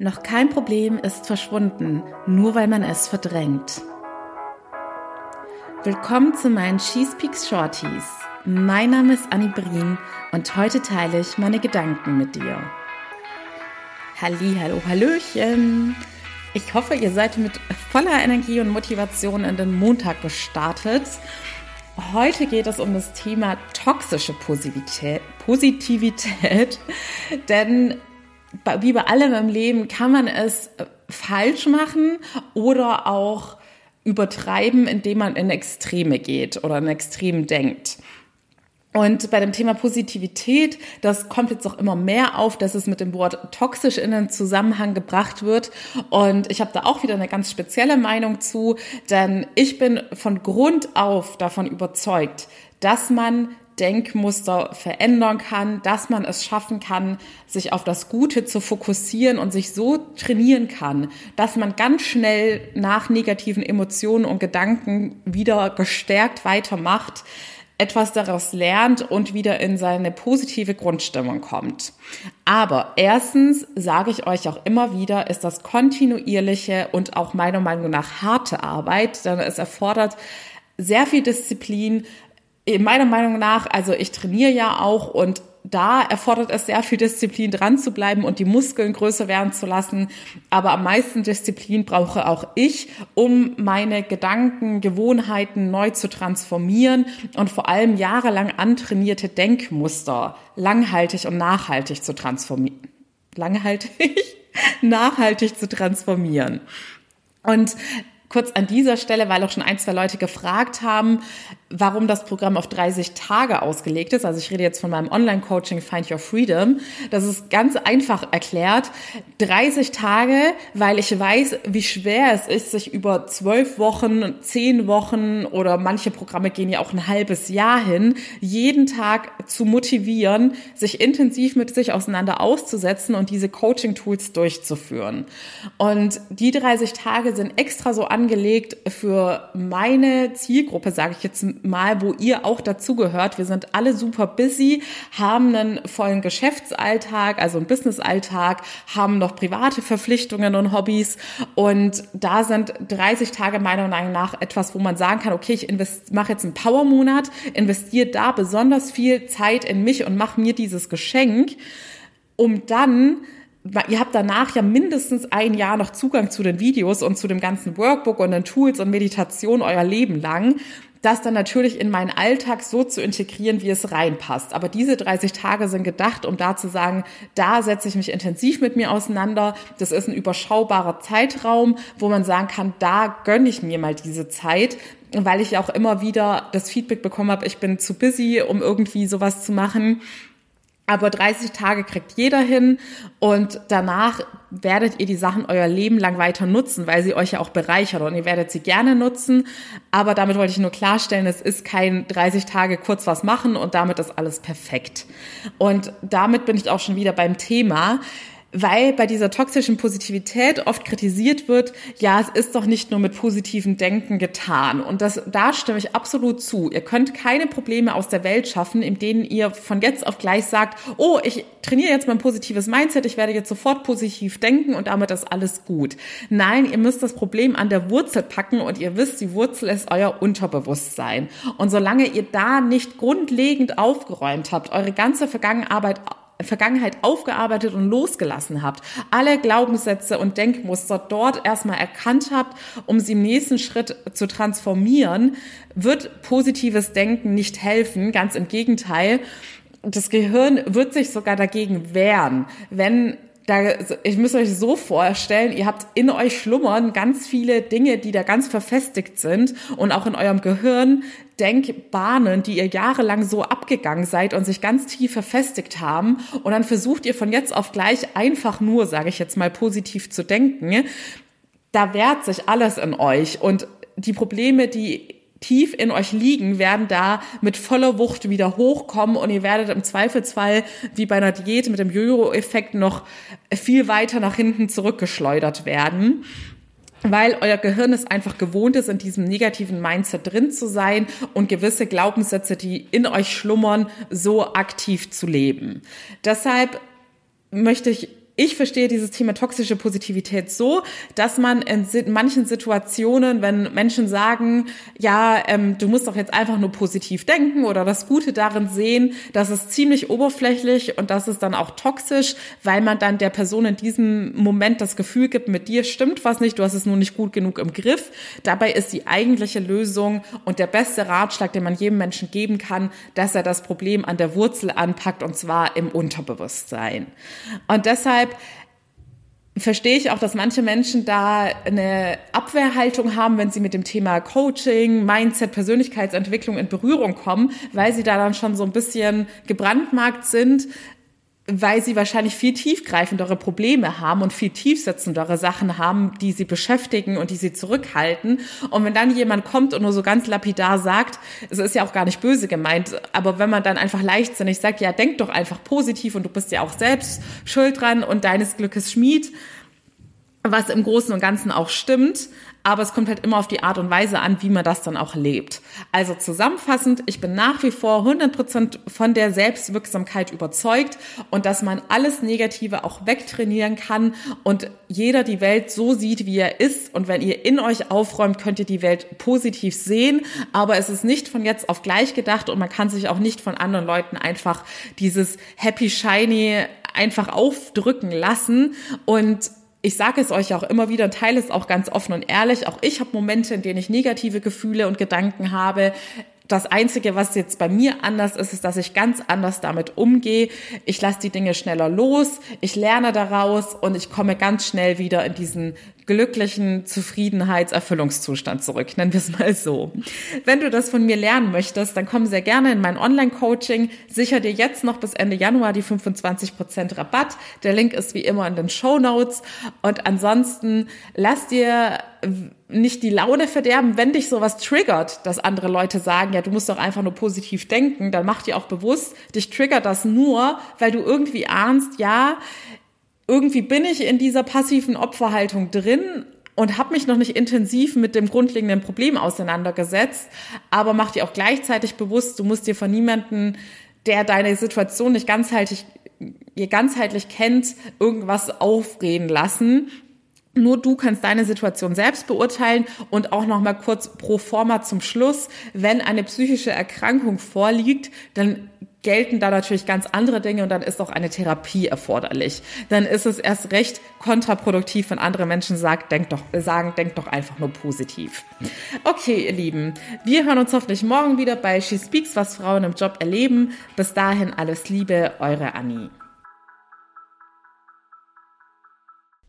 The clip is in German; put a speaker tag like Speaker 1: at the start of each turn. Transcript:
Speaker 1: Noch kein Problem ist verschwunden, nur weil man es verdrängt. Willkommen zu meinen Cheese Peaks Shorties. Mein Name ist Annie Brien und heute teile ich meine Gedanken mit dir. Halli, hallo, hallöchen. Ich hoffe, ihr seid mit voller Energie und Motivation in den Montag gestartet. Heute geht es um das Thema toxische Positivität, Positivität denn wie bei allem im Leben kann man es äh, falsch machen oder auch übertreiben, indem man in Extreme geht oder in Extremen denkt. Und bei dem Thema Positivität, das kommt jetzt auch immer mehr auf, dass es mit dem Wort toxisch in den Zusammenhang gebracht wird. Und ich habe da auch wieder eine ganz spezielle Meinung zu, denn ich bin von Grund auf davon überzeugt, dass man Denkmuster verändern kann, dass man es schaffen kann, sich auf das Gute zu fokussieren und sich so trainieren kann, dass man ganz schnell nach negativen Emotionen und Gedanken wieder gestärkt weitermacht, etwas daraus lernt und wieder in seine positive Grundstimmung kommt. Aber erstens sage ich euch auch immer wieder, ist das kontinuierliche und auch meiner Meinung nach harte Arbeit, denn es erfordert sehr viel Disziplin, meiner Meinung nach, also ich trainiere ja auch und da erfordert es sehr viel Disziplin, dran zu bleiben und die Muskeln größer werden zu lassen. Aber am meisten Disziplin brauche auch ich, um meine Gedanken, Gewohnheiten neu zu transformieren und vor allem jahrelang antrainierte Denkmuster langhaltig und nachhaltig zu transformieren. Langhaltig? nachhaltig zu transformieren. Und kurz an dieser Stelle, weil auch schon ein, zwei Leute gefragt haben, warum das Programm auf 30 Tage ausgelegt ist. Also ich rede jetzt von meinem Online-Coaching Find Your Freedom. Das ist ganz einfach erklärt. 30 Tage, weil ich weiß, wie schwer es ist, sich über zwölf Wochen, zehn Wochen oder manche Programme gehen ja auch ein halbes Jahr hin, jeden Tag zu motivieren, sich intensiv mit sich auseinander auszusetzen und diese Coaching-Tools durchzuführen. Und die 30 Tage sind extra so angelegt für meine Zielgruppe, sage ich jetzt mal, wo ihr auch dazugehört. Wir sind alle super busy, haben einen vollen Geschäftsalltag, also einen Businessalltag, haben noch private Verpflichtungen und Hobbys. Und da sind 30 Tage meiner Meinung nach etwas, wo man sagen kann, okay, ich mache jetzt einen Power-Monat, investiere da besonders viel Zeit in mich und mache mir dieses Geschenk, um dann ihr habt danach ja mindestens ein Jahr noch Zugang zu den Videos und zu dem ganzen Workbook und den Tools und Meditation euer Leben lang das dann natürlich in meinen Alltag so zu integrieren, wie es reinpasst. Aber diese 30 Tage sind gedacht, um da zu sagen, da setze ich mich intensiv mit mir auseinander. Das ist ein überschaubarer Zeitraum, wo man sagen kann, da gönne ich mir mal diese Zeit, weil ich auch immer wieder das Feedback bekommen habe, ich bin zu busy, um irgendwie sowas zu machen. Aber 30 Tage kriegt jeder hin und danach werdet ihr die Sachen euer Leben lang weiter nutzen, weil sie euch ja auch bereichern und ihr werdet sie gerne nutzen. Aber damit wollte ich nur klarstellen, es ist kein 30 Tage kurz was machen und damit ist alles perfekt. Und damit bin ich auch schon wieder beim Thema weil bei dieser toxischen Positivität oft kritisiert wird, ja, es ist doch nicht nur mit positivem Denken getan. Und das, da stimme ich absolut zu. Ihr könnt keine Probleme aus der Welt schaffen, in denen ihr von jetzt auf gleich sagt, oh, ich trainiere jetzt mein positives Mindset, ich werde jetzt sofort positiv denken und damit ist alles gut. Nein, ihr müsst das Problem an der Wurzel packen und ihr wisst, die Wurzel ist euer Unterbewusstsein. Und solange ihr da nicht grundlegend aufgeräumt habt, eure ganze Vergangenheit Vergangenheit aufgearbeitet und losgelassen habt, alle Glaubenssätze und Denkmuster dort erstmal erkannt habt, um sie im nächsten Schritt zu transformieren, wird positives Denken nicht helfen. Ganz im Gegenteil. Das Gehirn wird sich sogar dagegen wehren, wenn da, ich muss euch so vorstellen, ihr habt in euch schlummern ganz viele Dinge, die da ganz verfestigt sind und auch in eurem Gehirn Denkbahnen, die ihr jahrelang so abgegangen seid und sich ganz tief verfestigt haben. Und dann versucht ihr von jetzt auf gleich einfach nur, sage ich jetzt mal, positiv zu denken. Da wehrt sich alles in euch und die Probleme, die tief in euch liegen, werden da mit voller Wucht wieder hochkommen und ihr werdet im Zweifelsfall wie bei einer Diät mit dem Jojo-Effekt noch viel weiter nach hinten zurückgeschleudert werden weil euer Gehirn es einfach gewohnt ist, in diesem negativen Mindset drin zu sein und gewisse Glaubenssätze, die in euch schlummern, so aktiv zu leben. Deshalb möchte ich ich verstehe dieses Thema toxische Positivität so, dass man in manchen Situationen, wenn Menschen sagen, ja, ähm, du musst doch jetzt einfach nur positiv denken oder das Gute darin sehen, das ist ziemlich oberflächlich und das ist dann auch toxisch, weil man dann der Person in diesem Moment das Gefühl gibt, mit dir stimmt was nicht, du hast es nur nicht gut genug im Griff. Dabei ist die eigentliche Lösung und der beste Ratschlag, den man jedem Menschen geben kann, dass er das Problem an der Wurzel anpackt und zwar im Unterbewusstsein. Und deshalb verstehe ich auch, dass manche Menschen da eine Abwehrhaltung haben, wenn sie mit dem Thema Coaching, Mindset, Persönlichkeitsentwicklung in Berührung kommen, weil sie da dann schon so ein bisschen gebrandmarkt sind, weil sie wahrscheinlich viel tiefgreifendere Probleme haben und viel tiefsetzendere Sachen haben, die sie beschäftigen und die sie zurückhalten. Und wenn dann jemand kommt und nur so ganz lapidar sagt, es ist ja auch gar nicht böse gemeint, aber wenn man dann einfach leichtsinnig sagt, ja, denk doch einfach positiv und du bist ja auch selbst schuld dran und deines Glückes Schmied, was im Großen und Ganzen auch stimmt, aber es kommt halt immer auf die Art und Weise an, wie man das dann auch lebt. Also zusammenfassend, ich bin nach wie vor 100% von der Selbstwirksamkeit überzeugt und dass man alles Negative auch wegtrainieren kann und jeder die Welt so sieht, wie er ist. Und wenn ihr in euch aufräumt, könnt ihr die Welt positiv sehen, aber es ist nicht von jetzt auf gleich gedacht und man kann sich auch nicht von anderen Leuten einfach dieses happy shiny einfach aufdrücken lassen. Und ich sage es euch auch immer wieder, teile es auch ganz offen und ehrlich. Auch ich habe Momente, in denen ich negative Gefühle und Gedanken habe. Das Einzige, was jetzt bei mir anders ist, ist, dass ich ganz anders damit umgehe. Ich lasse die Dinge schneller los, ich lerne daraus und ich komme ganz schnell wieder in diesen glücklichen Zufriedenheitserfüllungszustand zurück, nennen wir es mal so. Wenn du das von mir lernen möchtest, dann komm sehr gerne in mein Online-Coaching. Sicher dir jetzt noch bis Ende Januar die 25% Rabatt. Der Link ist wie immer in den Show Notes. Und ansonsten lass dir nicht die Laune verderben, wenn dich sowas triggert, dass andere Leute sagen, ja, du musst doch einfach nur positiv denken, dann mach dir auch bewusst, dich triggert das nur, weil du irgendwie ahnst, ja, irgendwie bin ich in dieser passiven Opferhaltung drin und habe mich noch nicht intensiv mit dem grundlegenden Problem auseinandergesetzt, aber mach dir auch gleichzeitig bewusst, du musst dir von niemanden, der deine Situation nicht ganzheitlich, ihr ganzheitlich kennt, irgendwas aufreden lassen, nur du kannst deine Situation selbst beurteilen und auch noch mal kurz pro forma zum Schluss, wenn eine psychische Erkrankung vorliegt, dann gelten da natürlich ganz andere Dinge und dann ist auch eine Therapie erforderlich. Dann ist es erst recht kontraproduktiv, wenn andere Menschen sagt, denk doch, sagen, denk doch einfach nur positiv. Okay, ihr Lieben, wir hören uns hoffentlich morgen wieder bei She Speaks, was Frauen im Job erleben. Bis dahin alles Liebe, eure Annie.